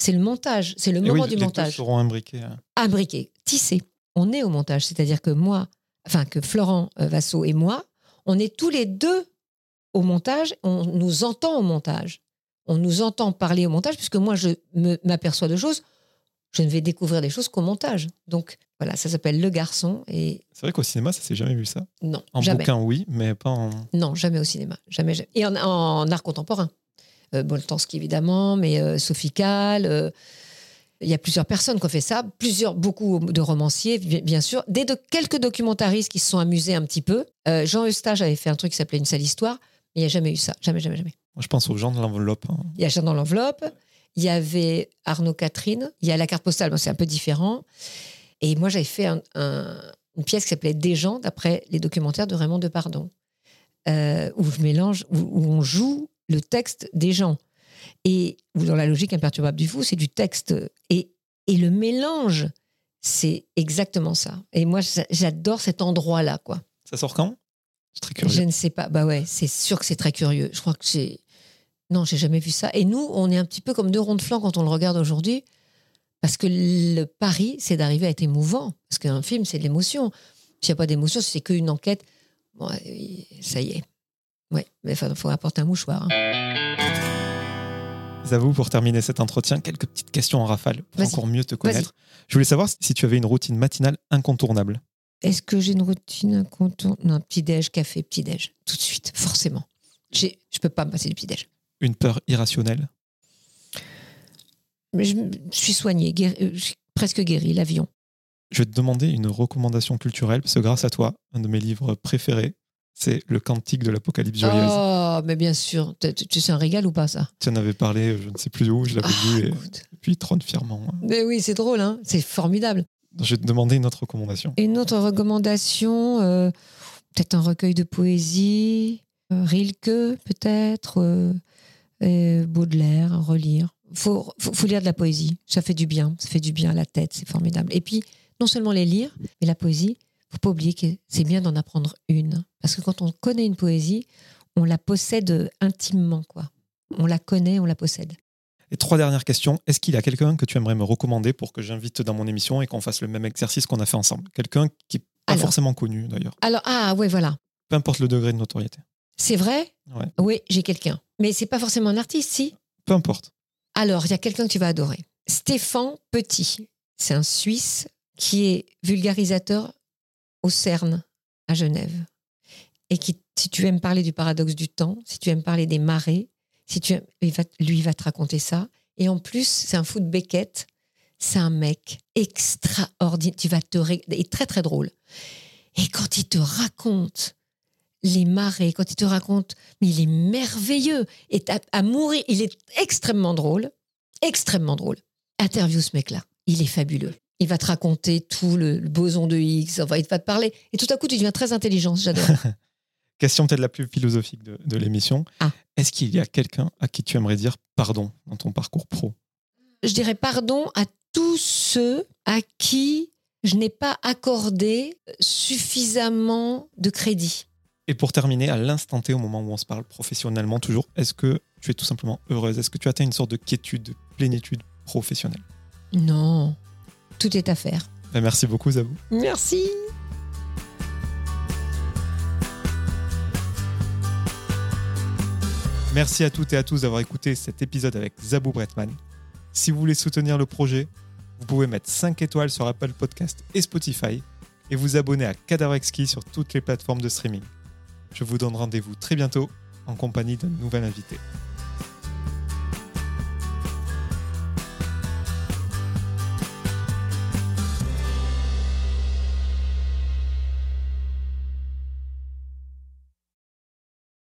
c'est le montage. C'est le Et moment oui, du les deux montage seront imbriqués. hein. imbriqué, tissé. On est au montage, c'est-à-dire que moi, enfin que Florent euh, Vassaux et moi, on est tous les deux au montage, on nous entend au montage. On nous entend parler au montage, puisque moi, je m'aperçois de choses, je ne vais découvrir des choses qu'au montage. Donc voilà, ça s'appelle Le Garçon, et C'est vrai qu'au cinéma, ça s'est jamais vu ça? non, En jamais. bouquin, oui, mais pas en. Non, jamais au cinéma. Jamais, jamais. Et en, en art contemporain. Euh, Boltanski, évidemment, mais euh, Sophie Calle. euh, il y a plusieurs personnes qui ont fait ça, plusieurs, beaucoup de romanciers, bi- bien sûr, des de, quelques documentaristes qui se sont amusés un petit peu. Euh, Jean Eustache avait fait un truc qui s'appelait Une sale histoire, mais il n'y a jamais eu ça. Jamais, jamais, jamais. Moi, je pense aux gens de l'enveloppe. hein. Il y a Jean dans l'enveloppe, il y avait Arnaud Catherine, il y a la carte postale, bon, c'est un peu différent. Et moi, j'avais fait un- un- une pièce qui s'appelait Des gens, d'après les documentaires de Raymond Depardon, euh, où je mélange, où, où on joue le texte des gens. Et où dans la logique imperturbable du fou, c'est du texte. Et, et le mélange, c'est exactement ça. Et moi, j'a- j'adore cet endroit-là, quoi. Ça sort quand? C'est très curieux. Je ne sais pas. Bah ouais, c'est sûr que c'est très curieux. Je crois que c'est. Non, j'ai jamais vu ça. Et nous, on est un petit peu comme deux ronds de flanc quand on le regarde aujourd'hui. Parce que le pari, c'est d'arriver à être émouvant. Parce qu'un film, c'est de l'émotion. S'il n'y a pas d'émotion, si c'est qu'une enquête, bon, ça y est. Ouais, mais il faut apporter un mouchoir. hein. J'avoue, pour terminer cet entretien, quelques petites questions en rafale pour encore mieux te connaître. Je voulais savoir si tu avais une routine matinale incontournable. Est-ce que j'ai une routine incontournable? Non, petit-déj, café, petit-déj. Tout de suite, forcément. Je peux pas me passer du petit-déj. Une peur irrationnelle. Mais je suis soignée, guéri- euh, je suis presque guérie, l'avion. Je vais te demander une recommandation culturelle, parce que grâce à toi, un de mes livres préférés, c'est Le Cantique de l'Apocalypse joyeuse. Oh, mais bien sûr. Tu- sais un régal ou pas, ça? Tu en avais parlé, je ne sais plus où, je l'avais Ah, vu, et puis trône fièrement. Mais oui, c'est drôle, hein c'est formidable. Je vais te demander une autre recommandation. Une autre recommandation, euh, peut-être un recueil de poésie, euh, Rilke, peut-être, euh, euh, Baudelaire, relire. Faut, faut, faut lire de la poésie, ça fait du bien, ça fait du bien à la tête, c'est formidable. Et puis, non seulement les lire, mais la poésie, faut pas oublier que c'est bien d'en apprendre une. Parce que quand on connaît une poésie, on la possède intimement, quoi. On la connaît, on la possède. Et trois dernières questions. Est-ce qu'il y a quelqu'un que tu aimerais me recommander pour que j'invite dans mon émission et qu'on fasse le même exercice qu'on a fait ensemble? Quelqu'un qui n'est pas Alors. forcément connu d'ailleurs. Alors, ah ouais, voilà. Peu importe le degré de notoriété. C'est vrai Ouais. Oui, j'ai quelqu'un. Mais c'est pas forcément un artiste, si Peu importe. Alors, il y a quelqu'un que tu vas adorer. Stéphane Petit. C'est un Suisse qui est vulgarisateur au CERN à Genève. Et qui, si tu aimes parler du paradoxe du temps, si tu aimes parler des marées, si tu aimes- il va, lui il va te raconter ça. Et en plus, c'est un fou de Beckett. C'est un mec extraordinaire. Tu vas te ré- et très très drôle. Et quand il te raconte les marées, quand il te raconte, mais il est merveilleux. Et à, à mourir, il est extrêmement drôle, extrêmement drôle. Interview ce mec-là, il est fabuleux. Il va te raconter tout le, le boson de Higgs, enfin, il va te parler. Et tout à coup, tu deviens très intelligent, j'adore. <laughs> Question peut-être la plus philosophique de, de l'émission. Ah. Est-ce qu'il y a quelqu'un à qui tu aimerais dire pardon dans ton parcours pro? Je dirais pardon à tous ceux à qui je n'ai pas accordé suffisamment de crédit. Et pour terminer, à l'instant T, au moment où on se parle professionnellement toujours, est-ce que tu es tout simplement heureuse? Est-ce que tu atteins une sorte de quiétude, de plénitude professionnelle? Non, tout est à faire. Ben, merci beaucoup, Zabou. Merci. Merci à toutes et à tous d'avoir écouté cet épisode avec Zabou Bretman. Si vous voulez soutenir le projet, vous pouvez mettre 5 étoiles sur Apple Podcast et Spotify et vous abonner à Cadavre Exquis sur toutes les plateformes de streaming. Je vous donne rendez-vous très bientôt en compagnie d'un nouvel invité.